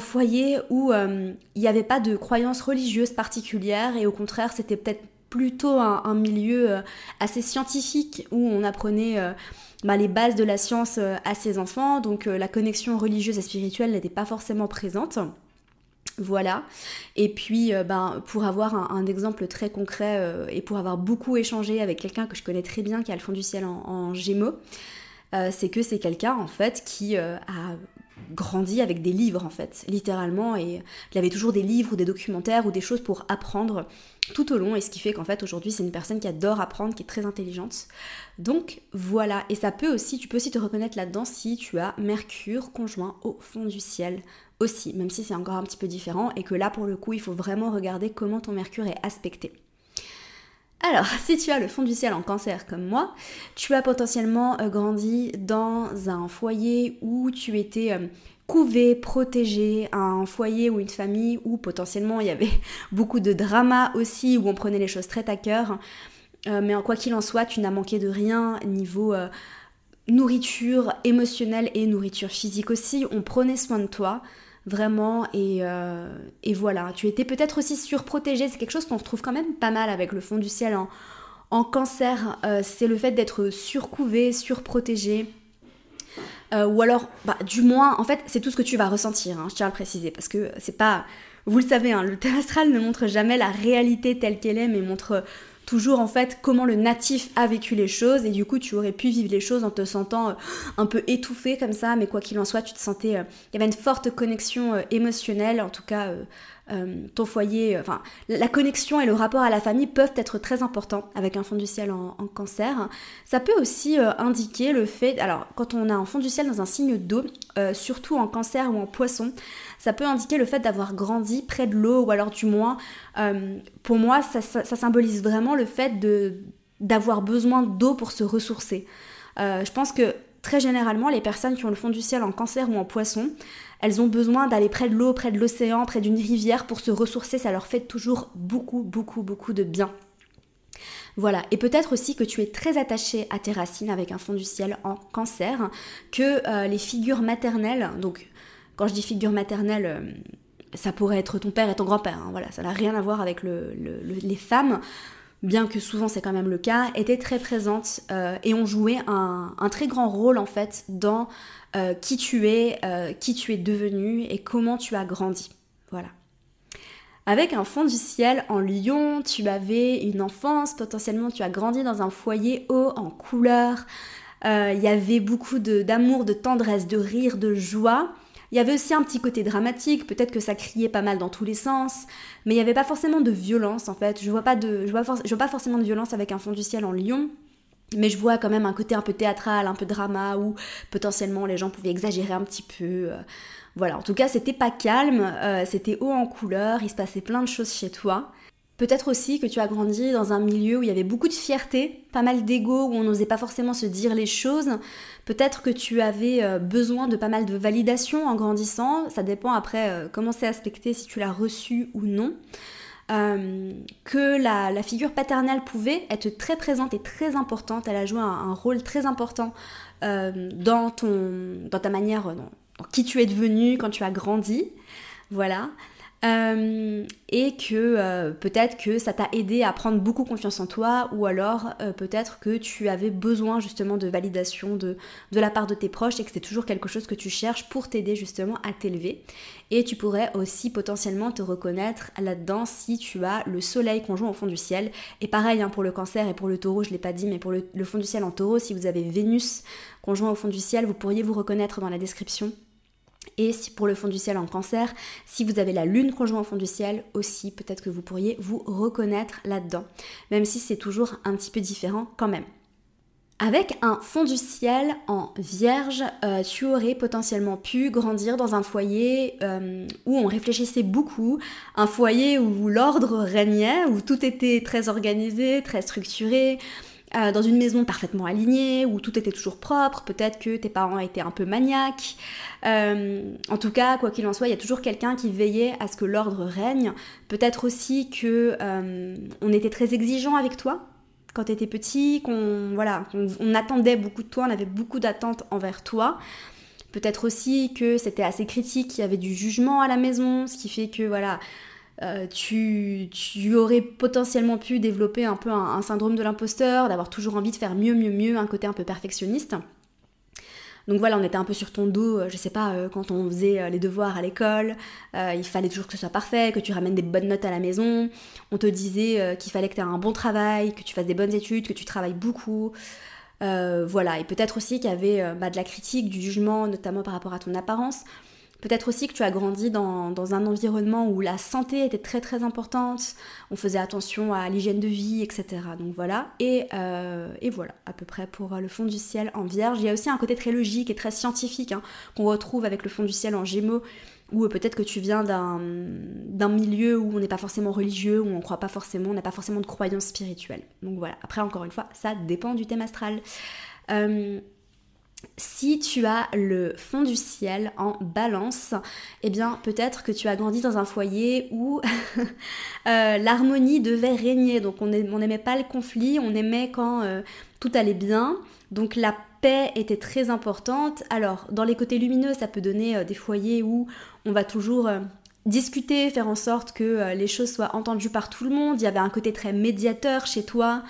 foyer où il n'y avait pas de croyances religieuses particulières et au contraire, c'était peut-être plutôt un, milieu assez scientifique où on apprenait bah, les bases de la science à ses enfants, donc la connexion religieuse et spirituelle n'était pas forcément présente. Voilà. Et puis, euh, ben, pour avoir un, exemple très concret euh, et pour avoir beaucoup échangé avec quelqu'un que je connais très bien qui a le fond du ciel en, Gémeaux, euh, c'est que c'est quelqu'un en fait qui a grandi avec des livres en fait, littéralement, et il avait toujours des livres ou des documentaires ou des choses pour apprendre tout au long, et ce qui fait qu'en fait aujourd'hui c'est une personne qui adore apprendre, qui est très intelligente. Donc voilà, et ça peut aussi, tu peux aussi te reconnaître là-dedans si tu as Mercure conjoint au fond du ciel aussi, même si c'est encore un petit peu différent et que là pour le coup il faut vraiment regarder comment ton Mercure est aspecté. Alors, si tu as le fond du ciel en cancer comme moi, tu as potentiellement euh, grandi dans un foyer où tu étais euh, couvé, protégé, un foyer ou une famille où potentiellement il y avait *laughs* beaucoup de drama aussi, où on prenait les choses très à cœur. Euh, mais quoi qu'il en soit, tu n'as manqué de rien niveau nourriture émotionnelle et nourriture physique aussi. On prenait soin de toi vraiment euh, et, voilà. Tu étais peut-être aussi surprotégée c'est quelque chose qu'on retrouve quand même pas mal avec le fond du ciel en, cancer euh, c'est le fait d'être surcouvé surprotégé euh, ou alors bah, du moins en fait c'est tout ce que tu vas ressentir hein, je tiens à le préciser parce que c'est pas vous le savez hein, le *laughs* thème astral ne montre jamais la réalité telle qu'elle est mais montre toujours en fait comment le natif a vécu les choses. Et du coup tu aurais pu vivre les choses en te sentant euh, un peu étouffé comme ça. Mais quoi qu'il en soit tu te sentais euh, il y avait une forte connexion euh, émotionnelle. En tout cas euh, ton foyer, euh, enfin la connexion et le rapport à la famille peuvent être très importants avec un fond du ciel en, cancer. Ça peut aussi euh, indiquer le fait, alors quand on a un fond du ciel dans un signe d'eau, surtout en cancer ou en poisson, ça peut indiquer le fait d'avoir grandi près de l'eau ou alors du moins, pour moi, ça, symbolise vraiment le fait de d'avoir besoin d'eau pour se ressourcer. je pense que très généralement, les personnes qui ont le fond du ciel en cancer ou en poisson, elles ont besoin d'aller près de l'eau, près de l'océan, près d'une rivière pour se ressourcer. Ça leur fait toujours beaucoup, beaucoup, beaucoup de bien. Voilà, et peut-être aussi que tu es très attaché à tes racines avec un fond du ciel en cancer, que euh, les figures maternelles, donc quand je dis figure maternelle, euh, ça pourrait être ton père et ton grand-père, hein, voilà, ça n'a rien à voir avec les femmes, bien que souvent c'est quand même le cas, étaient très présentes euh, et ont joué un, un, très grand rôle en fait dans euh, qui tu es, euh, qui tu es devenu et comment tu as grandi. Voilà. Avec un fond du ciel en lion, tu avais une enfance, potentiellement tu as grandi dans un foyer haut en couleur. Euh, il y avait beaucoup d'amour, de, tendresse, de rire, de joie. Il y avait aussi un petit côté dramatique, peut-être que ça criait pas mal dans tous les sens, mais il n'y avait pas forcément de violence en fait. Je vois vois, vois pas forcément de violence avec un fond du ciel en lion. Mais je vois quand même un côté un peu théâtral, un peu drama, où potentiellement les gens pouvaient exagérer un petit peu. Euh. Voilà, en tout cas, c'était pas calme, euh, c'était haut en couleur, il se passait plein de choses chez toi. Peut-être aussi que tu as grandi dans un milieu où il y avait beaucoup de fierté, pas mal d'ego, où on n'osait pas forcément se dire les choses. Peut-être que tu avais euh, besoin de pas mal de validation en grandissant. Ça dépend après comment c'est aspecté, si tu l'as reçu ou non. Que la, figure paternelle pouvait être très présente et très importante. Elle a joué un, rôle très important dans, ton, dans ta manière, dans qui tu es devenu quand tu as grandi. Voilà. Euh, et que euh, peut-être que ça t'a aidé à prendre beaucoup confiance en toi ou alors euh, peut-être que tu avais besoin justement de validation de, la part de tes proches et que c'est toujours quelque chose que tu cherches pour t'aider justement à t'élever. Et tu pourrais aussi potentiellement te reconnaître là-dedans si tu as le soleil conjoint au fond du ciel. Et pareil hein, pour le cancer et pour le taureau je l'ai pas dit mais pour le fond du ciel en taureau si vous avez Vénus conjoint au fond du ciel vous pourriez vous reconnaître dans la description et pour le fond du ciel en cancer, si vous avez la lune conjointe au fond du ciel aussi, peut-être que vous pourriez vous reconnaître là-dedans, même si c'est toujours un petit peu différent quand même. Avec un fond du ciel en vierge, euh, tu aurais potentiellement pu grandir dans un foyer euh, où on réfléchissait beaucoup, un foyer où l'ordre régnait, où tout était très organisé, très structuré, euh, dans une maison parfaitement alignée, où tout était toujours propre, peut-être que tes parents étaient un peu maniaques. Euh, en tout cas, quoi qu'il en soit, il y a toujours quelqu'un qui veillait à ce que l'ordre règne. Peut-être aussi que euh, on était très exigeant avec toi quand tu étais petit, qu'on voilà, on attendait beaucoup de toi, on avait beaucoup d'attentes envers toi. Peut-être aussi que c'était assez critique, il y avait du jugement à la maison, ce qui fait que voilà, euh, tu, aurais potentiellement pu développer un peu un, syndrome de l'imposteur, d'avoir toujours envie de faire mieux, mieux, mieux, un côté un peu perfectionniste. Donc voilà, on était un peu sur ton dos, euh, je sais pas, euh, quand on faisait les devoirs à l'école, il fallait toujours que ce soit parfait, que tu ramènes des bonnes notes à la maison, on te disait qu'il fallait que tu aies un bon travail, que tu fasses des bonnes études, que tu travailles beaucoup. voilà, et peut-être aussi qu'il y avait bah, de la critique, du jugement, notamment par rapport à ton apparence. Peut-être aussi que tu as grandi dans, un environnement où la santé était très très importante, on faisait attention à l'hygiène de vie, etc. Donc voilà, et, euh, voilà, à peu près pour le fond du ciel en vierge. Il y a aussi un côté très logique et très scientifique hein, qu'on retrouve avec le fond du ciel en gémeaux, où euh, peut-être que tu viens d'un milieu où on n'est pas forcément religieux, où on croit pas forcément, on n'a pas forcément de croyances spirituelles. Donc voilà, après encore une fois, ça dépend du thème astral. Euh, si tu as le fond du ciel en balance, eh bien peut-être que tu as grandi dans un foyer où *laughs* euh, l'harmonie devait régner. Donc on n'aimait pas le conflit, on aimait quand euh, tout allait bien. Donc la paix était très importante. Alors dans les côtés lumineux, ça peut donner euh, des foyers où on va toujours discuter, faire en sorte que les choses soient entendues par tout le monde. Il y avait un côté très médiateur chez toi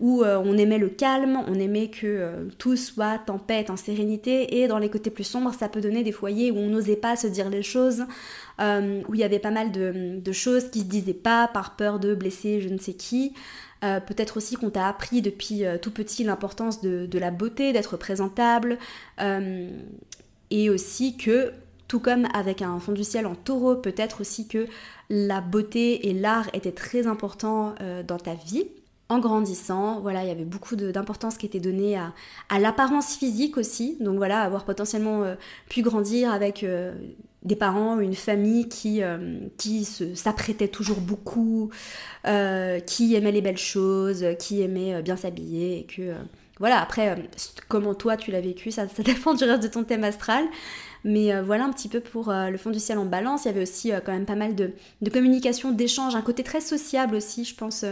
où euh, on aimait le calme, on aimait que euh, tout soit paix, en sérénité, et dans les côtés plus sombres, ça peut donner des foyers où on n'osait pas se dire les choses, euh, où il y avait pas mal de, choses qui se disaient pas par peur de blesser je ne sais qui. Peut-être aussi qu'on t'a appris depuis tout petit l'importance de, la beauté, d'être présentable, et aussi que tout comme avec un fond du ciel en taureau, peut-être aussi que la beauté et l'art étaient très importants dans ta vie en grandissant, voilà, il y avait beaucoup d'importance qui était donnée à, l'apparence physique aussi. Donc voilà, avoir potentiellement euh, pu grandir avec euh, des parents, une famille qui, euh, s'apprêtait toujours beaucoup, qui aimait les belles choses, qui aimait bien s'habiller et que voilà, après, comment toi tu l'as vécu, ça, *laughs* dépend du reste de ton thème astral. Mais voilà un petit peu pour le fond du ciel en balance. Il y avait aussi quand même pas mal de communication, d'échange, un côté très sociable aussi, je pense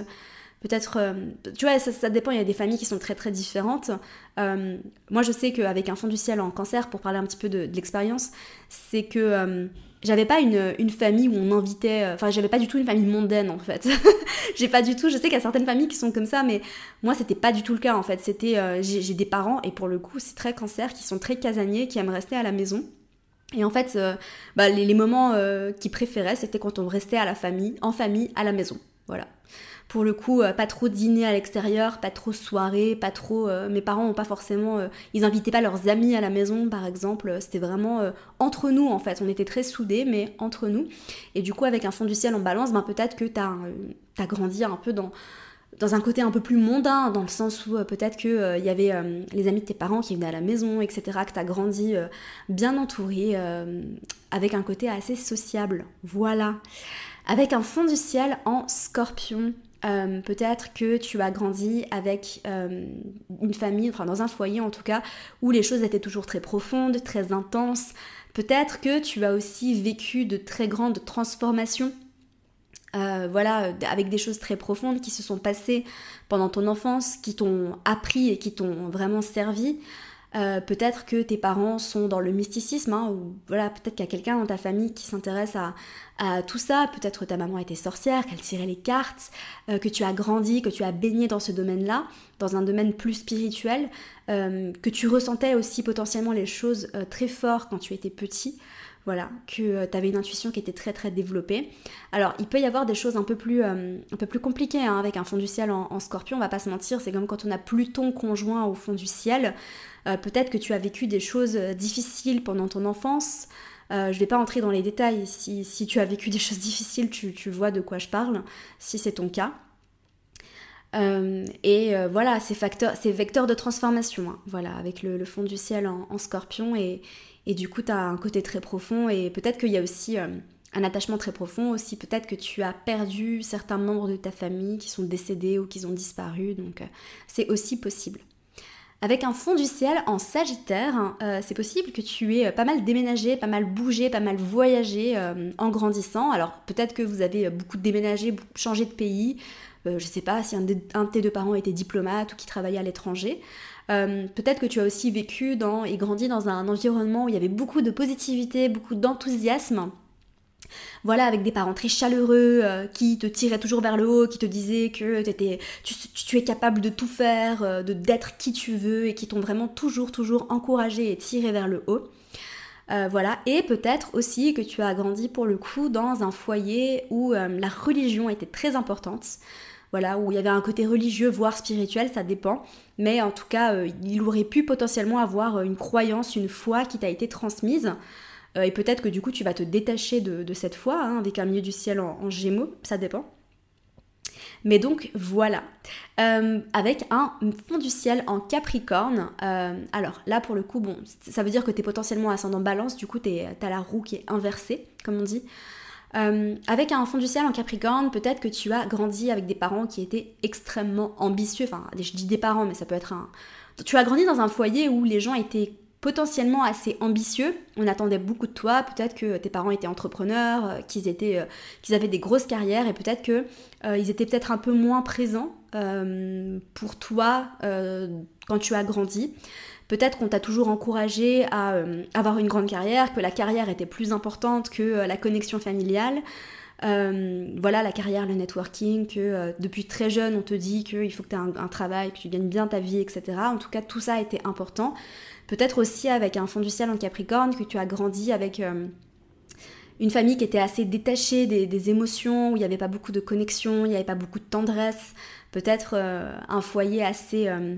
peut-être, euh, tu vois, ça, dépend, il y a des familles qui sont très très différentes. Euh, moi je sais qu'avec un fond du ciel en cancer, pour parler un petit peu de, l'expérience, c'est que euh, j'avais pas une, une, famille où on invitait, enfin j'avais pas du tout une famille mondaine en fait. *laughs* j'ai pas du tout, je sais qu'il y a certaines familles qui sont comme ça, mais moi c'était pas du tout le cas en fait. C'était, j'ai des parents, et pour le coup c'est très cancer, qui sont très casaniers, qui aiment rester à la maison. Et en fait, bah, les, moments qu'ils préféraient, c'était quand on restait à la famille, en famille, à la maison. Voilà pour le coup, euh, pas trop dîner à l'extérieur, pas trop soirée, pas trop. Euh, mes parents ont pas forcément. Euh, ils invitaient pas leurs amis à la maison, par exemple. C'était vraiment entre nous, en fait. On était très soudés, mais entre nous. Et du coup, avec un fond du ciel en balance, ben, peut-être que t'as as grandi un peu dans dans un côté un peu plus mondain, dans le sens où peut-être qu'il il y avait les amis de tes parents qui venaient à la maison, etc., que tu as grandi bien entouré, avec un côté assez sociable. Voilà. Avec un fond du ciel en scorpion, euh, peut-être que tu as grandi avec euh, une famille, enfin dans un foyer en tout cas, où les choses étaient toujours très profondes, très intenses. Peut-être que tu as aussi vécu de très grandes transformations voilà, avec des choses très profondes qui se sont passées pendant ton enfance, qui t'ont appris et qui t'ont vraiment servi. Euh, peut-être que tes parents sont dans le mysticisme, hein, ou voilà, peut-être qu'il y a quelqu'un dans ta famille qui s'intéresse à, tout ça, peut-être que ta maman était sorcière, qu'elle tirait les cartes, euh, que tu as grandi, que tu as baigné dans ce domaine-là, dans un domaine plus spirituel, euh, que tu ressentais aussi potentiellement les choses très fort quand tu étais petit voilà, que tu avais une intuition qui était très très développée. Alors, il peut y avoir des choses un peu plus, un peu plus compliquées hein, avec un fond du ciel en, en, scorpion, on va pas se mentir, c'est comme quand on a Pluton conjoint au fond du ciel. Euh, peut-être que tu as vécu des choses euh, difficiles pendant ton enfance. Euh, je ne vais pas entrer dans les détails. Si, tu as vécu des *laughs* choses difficiles, tu, vois de quoi je parle, si c'est ton cas. et voilà, ces facteurs, ces vecteurs de transformation, hein. voilà, avec le, fond du ciel en, scorpion, et, et, du coup, tu as un côté très profond, et peut-être qu'il y a aussi un attachement très profond, aussi peut-être que tu as perdu certains membres de ta famille qui sont décédés ou qui ont disparu, donc c'est aussi possible. Avec un fond du ciel en Sagittaire, euh, c'est possible que tu aies pas mal déménagé, pas mal bougé, pas mal voyagé euh, en grandissant. Alors peut-être que vous avez beaucoup déménagé, changé de pays. Euh, je ne sais pas si un de, tes deux parents était diplomate ou qui travaillait à l'étranger. peut-être que tu as aussi vécu dans, et grandi dans un environnement où il y avait beaucoup de positivité, beaucoup d'enthousiasme. Voilà, avec des parents très chaleureux euh, qui te tiraient toujours vers le haut, qui te disaient que tu, es capable de tout faire, euh, de d'être qui tu veux et qui t'ont vraiment toujours, toujours encouragé et tiré vers le haut. Euh, voilà, et peut-être aussi que tu as grandi pour le coup dans un foyer où la religion était très importante. Voilà, où il y avait un côté religieux, voire spirituel, ça dépend. Mais en tout cas, il aurait pu potentiellement avoir une croyance, une foi qui t'a été transmise. Euh, et peut-être que du coup tu vas te détacher de, cette foi hein, avec un milieu du ciel en, gémeaux, ça dépend. Mais donc voilà, euh, avec un fond du ciel en Capricorne. Euh, alors là pour le coup, bon, ça veut dire que tu es potentiellement ascendant balance, du coup tu as la roue qui est inversée, comme on dit. avec un fond du ciel en Capricorne, peut-être que tu as grandi avec des parents qui étaient extrêmement ambitieux. Enfin, je dis des parents, mais ça peut être un. Tu as grandi dans un foyer où les gens étaient potentiellement assez ambitieux. On attendait beaucoup de toi. Peut-être que tes parents étaient entrepreneurs, euh, euh, qu'ils avaient des grosses carrières et peut-être que euh, ils étaient peut-être un peu moins présents pour toi quand tu as grandi. Peut-être qu'on t'a toujours encouragé à avoir une grande carrière, que la carrière était plus importante que la connexion familiale. voilà, la carrière, le networking, que depuis très jeune on te dit qu'il faut que tu aies un, un, travail, que tu gagnes bien ta vie, etc. En tout cas, tout ça a été important. Peut-être aussi avec un fond du ciel en Capricorne, que tu as grandi avec euh, une famille qui était assez détachée des, émotions, où il n'y avait pas beaucoup de connexion, il n'y avait pas beaucoup de tendresse. Peut-être euh, un foyer assez... Euh,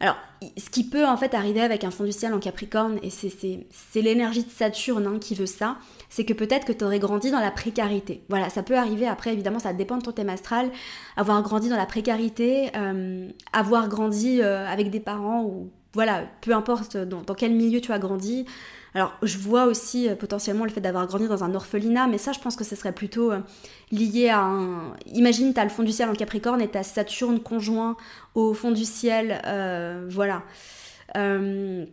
alors, ce qui peut en fait arriver avec un fond du ciel en Capricorne, et c'est l'énergie de Saturne hein, qui veut ça, c'est que peut-être que tu aurais grandi dans la précarité. Voilà, ça peut arriver, après évidemment ça dépend de ton thème astral, avoir grandi dans la précarité, avoir grandi avec des parents ou voilà, peu importe dans, quel milieu tu as grandi. Alors, je vois aussi euh, potentiellement le fait d'avoir grandi dans un orphelinat, mais ça, je pense que ce serait plutôt euh, lié à un. Imagine, tu as le fond du ciel en Capricorne et tu Saturne conjoint au fond du ciel, euh, voilà.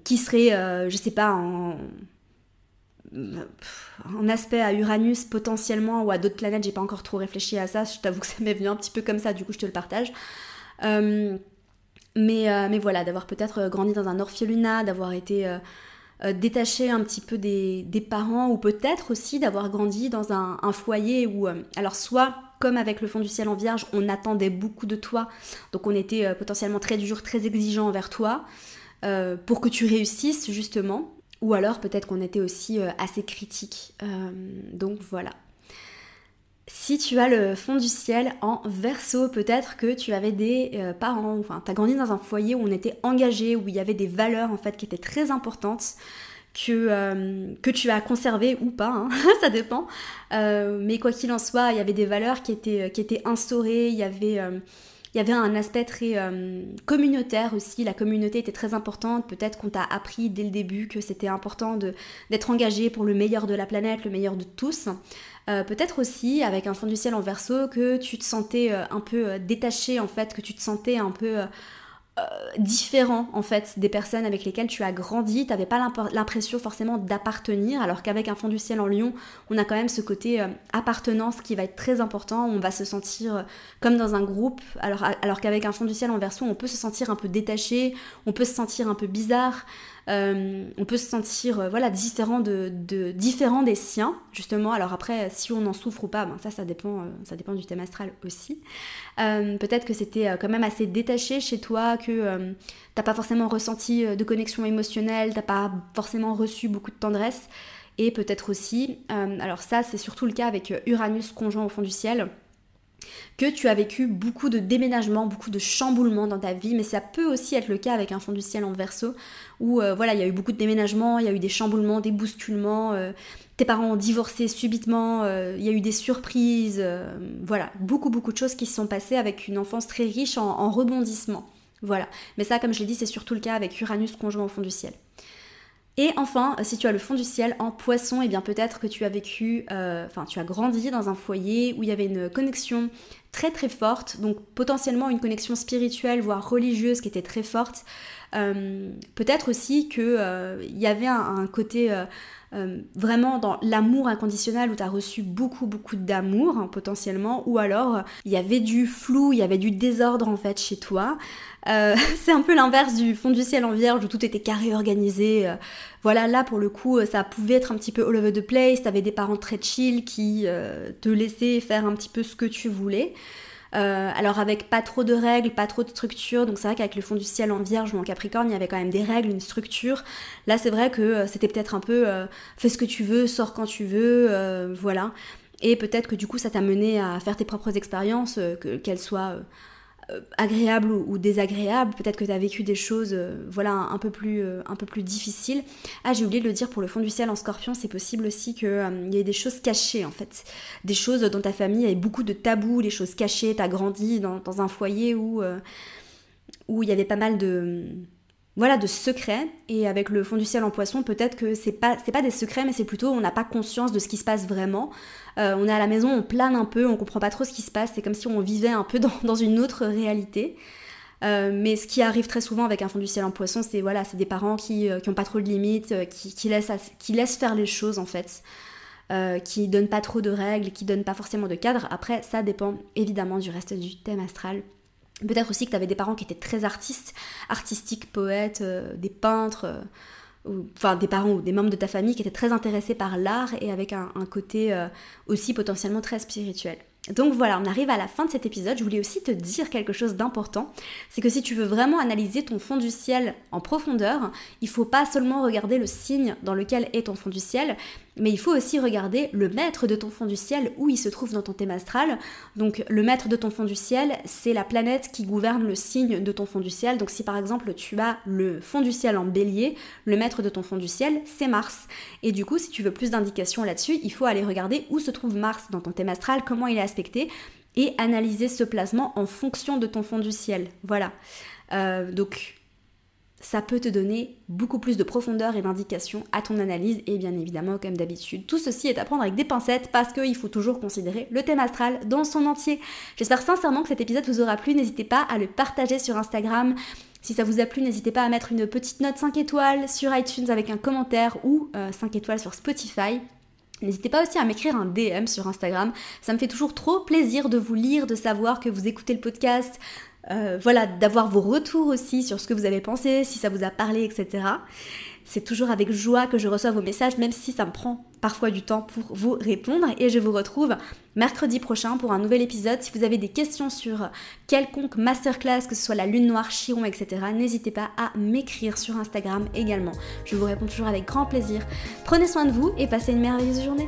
qui serait, je sais pas, en. En aspect à Uranus potentiellement ou à d'autres planètes, j'ai pas encore trop réfléchi à ça, je t'avoue que ça m'est venu un petit peu comme ça, du coup je te le partage. Mais, voilà, d'avoir peut-être euh, grandi dans un orphelinat, d'avoir été euh, détaché un petit peu des, parents, ou peut-être aussi d'avoir grandi dans un, foyer où, alors soit comme avec le fond du ciel en vierge, on attendait beaucoup de toi, donc on était potentiellement très dur, très exigeant envers toi, pour que tu réussisses justement, ou alors peut-être qu'on était aussi assez critique. donc voilà. Si tu as le fond du ciel en verso, peut-être que tu avais des euh, parents, enfin, tu grandi dans un foyer où on était engagé, où il y avait des valeurs en fait qui étaient très importantes, que, euh, tu as conservées ou pas, hein, *laughs* ça dépend. Euh, mais quoi qu'il en soit, il y avait des valeurs qui étaient, qui étaient instaurées, il y avait il y avait un aspect très communautaire aussi. La communauté était très importante. Peut-être qu'on t'a appris dès le début que c'était important d'être engagé pour le meilleur de la planète, le meilleur de tous. Euh, peut-être aussi avec un fond du ciel en verso que tu te sentais euh, un peu euh, détaché en fait, que tu te sentais un peu différent en fait des personnes avec lesquelles tu as grandi, tu n'avais pas l'impression forcément d'appartenir, alors qu'avec un fond du ciel en lion, on a quand même ce côté appartenance qui va être très important, on va se sentir comme dans un groupe, alors, alors qu'avec un fond du ciel en verso, on peut se sentir un peu détaché, on peut se sentir un peu bizarre, euh, on peut se sentir euh, voilà différent de, différent des siens justement. Alors après si on en souffre ou pas ben, ça ça dépend euh, ça dépend du thème astral aussi. Peut-être que c'était quand même assez détaché chez toi que t'as pas forcément ressenti de connexion émotionnelle t'as pas forcément reçu beaucoup de tendresse. Et peut-être aussi alors ça c'est surtout le cas avec Uranus conjoint au fond du ciel que tu as vécu beaucoup de déménagements, beaucoup de chamboulements dans ta vie, mais ça peut aussi être le cas avec un fond du ciel en verso, où euh, voilà, il y a eu beaucoup de déménagements, il y a eu des chamboulements, des bousculements, euh, tes parents ont divorcé subitement, euh, il y a eu des surprises, voilà, beaucoup beaucoup de choses qui se sont passées avec une enfance très riche en, en rebondissements. Voilà, mais ça, comme je l'ai dit, c'est surtout le cas avec Uranus conjoint au fond du ciel. Et enfin, si tu as le fond du ciel en poisson, eh bien peut-être que tu as vécu, euh, enfin tu as grandi dans un foyer où il y avait une connexion très très forte, donc potentiellement une connexion spirituelle, voire religieuse qui était très forte. Euh, peut-être aussi qu'il euh, y avait un, côté vraiment dans l'amour inconditionnel où tu as reçu beaucoup beaucoup d'amour hein, potentiellement, ou alors il y avait du flou, il y avait du désordre en fait chez toi. Euh, *laughs* c'est un peu l'inverse du fond du ciel en vierge où tout était carré, organisé. Euh. voilà, là pour le coup, ça pouvait être un petit peu all over the place. T'avais des parents très chill qui euh, te laissaient faire un petit peu ce que tu voulais. Alors avec pas trop de règles, pas trop de structure, donc c'est vrai qu'avec le fond du ciel en vierge ou en capricorne, il y avait quand même des règles, une structure. Là c'est vrai que c'était peut-être un peu fais ce que tu veux, sors quand tu veux, voilà. Et peut-être que du coup ça t'a mené à faire tes propres expériences, qu'elles soient euh, agréable ou, désagréable, peut-être que tu as vécu des choses euh, voilà un, peu plus euh, un peu plus difficiles. Ah, j'ai oublié de le dire pour le fond du ciel en Scorpion, c'est possible aussi qu'il y ait des choses cachées en fait, des choses dans ta famille avec beaucoup de tabous, les choses cachées, tu as grandi dans, dans, un foyer où où il y avait pas mal de voilà, de secrets. Et avec le fond du ciel en poisson, peut-être que c'est pas, pas des secrets, mais c'est plutôt on n'a pas conscience de ce qui se passe vraiment. Euh, on est à la maison, on plane un peu, on comprend pas trop ce qui se passe. C'est comme si on vivait un peu dans, *laughs* une autre réalité. Euh, mais ce qui arrive très souvent avec un fond du ciel en poisson, c'est voilà, c'est des parents qui, euh, qui ont pas trop de limites, qui, qui, laissent, qui laissent faire les choses en fait. qui donnent pas trop de règles, qui donnent pas forcément de cadre. Après, ça dépend évidemment du reste du thème astral. Peut-être aussi que tu avais des parents qui étaient très artistes, artistiques, poètes, euh, des peintres, euh, enfin des parents ou des membres de ta famille qui étaient très intéressés par l'art et avec un, côté euh, aussi potentiellement très spirituel. Donc voilà, on arrive à la fin de cet épisode. Je voulais aussi te dire quelque chose d'important. C'est que si tu veux vraiment analyser ton fond du ciel en profondeur, il faut pas seulement regarder le signe dans lequel est ton fond du ciel, mais il faut aussi regarder le maître de ton fond du ciel, où il se trouve dans ton thème astral. Donc le maître de ton fond du ciel, c'est la planète qui gouverne le signe de ton fond du ciel. Donc si par exemple tu as le fond du ciel en bélier, le maître de ton fond du ciel, c'est Mars. Et du coup, si tu veux plus d'indications là-dessus, il faut aller regarder où se trouve Mars dans ton thème astral, comment il est aspecté, et analyser ce placement en fonction de ton fond du ciel. Voilà. Euh, donc ça peut te donner beaucoup plus de profondeur et d'indication à ton analyse et bien évidemment comme d'habitude tout ceci est à prendre avec des pincettes parce qu'il faut toujours considérer le thème astral dans son entier. J'espère sincèrement que cet épisode vous aura plu, n'hésitez pas à le partager sur Instagram. Si ça vous a plu, n'hésitez pas à mettre une petite note 5 étoiles sur iTunes avec un commentaire ou 5 euh, étoiles sur Spotify. N'hésitez pas aussi à m'écrire un DM sur Instagram. Ça me fait toujours trop plaisir de vous lire, de savoir que vous écoutez le podcast, euh, voilà, d'avoir vos retours aussi sur ce que vous avez pensé, si ça vous a parlé, etc. C'est toujours avec joie que je reçois vos messages, même si ça me prend parfois du temps pour vous répondre. Et je vous retrouve mercredi prochain pour un nouvel épisode. Si vous avez des questions sur quelconque masterclass, que ce soit la lune noire, Chiron, etc., n'hésitez pas à m'écrire sur Instagram également. Je vous réponds toujours avec grand plaisir. Prenez soin de vous et passez une merveilleuse journée.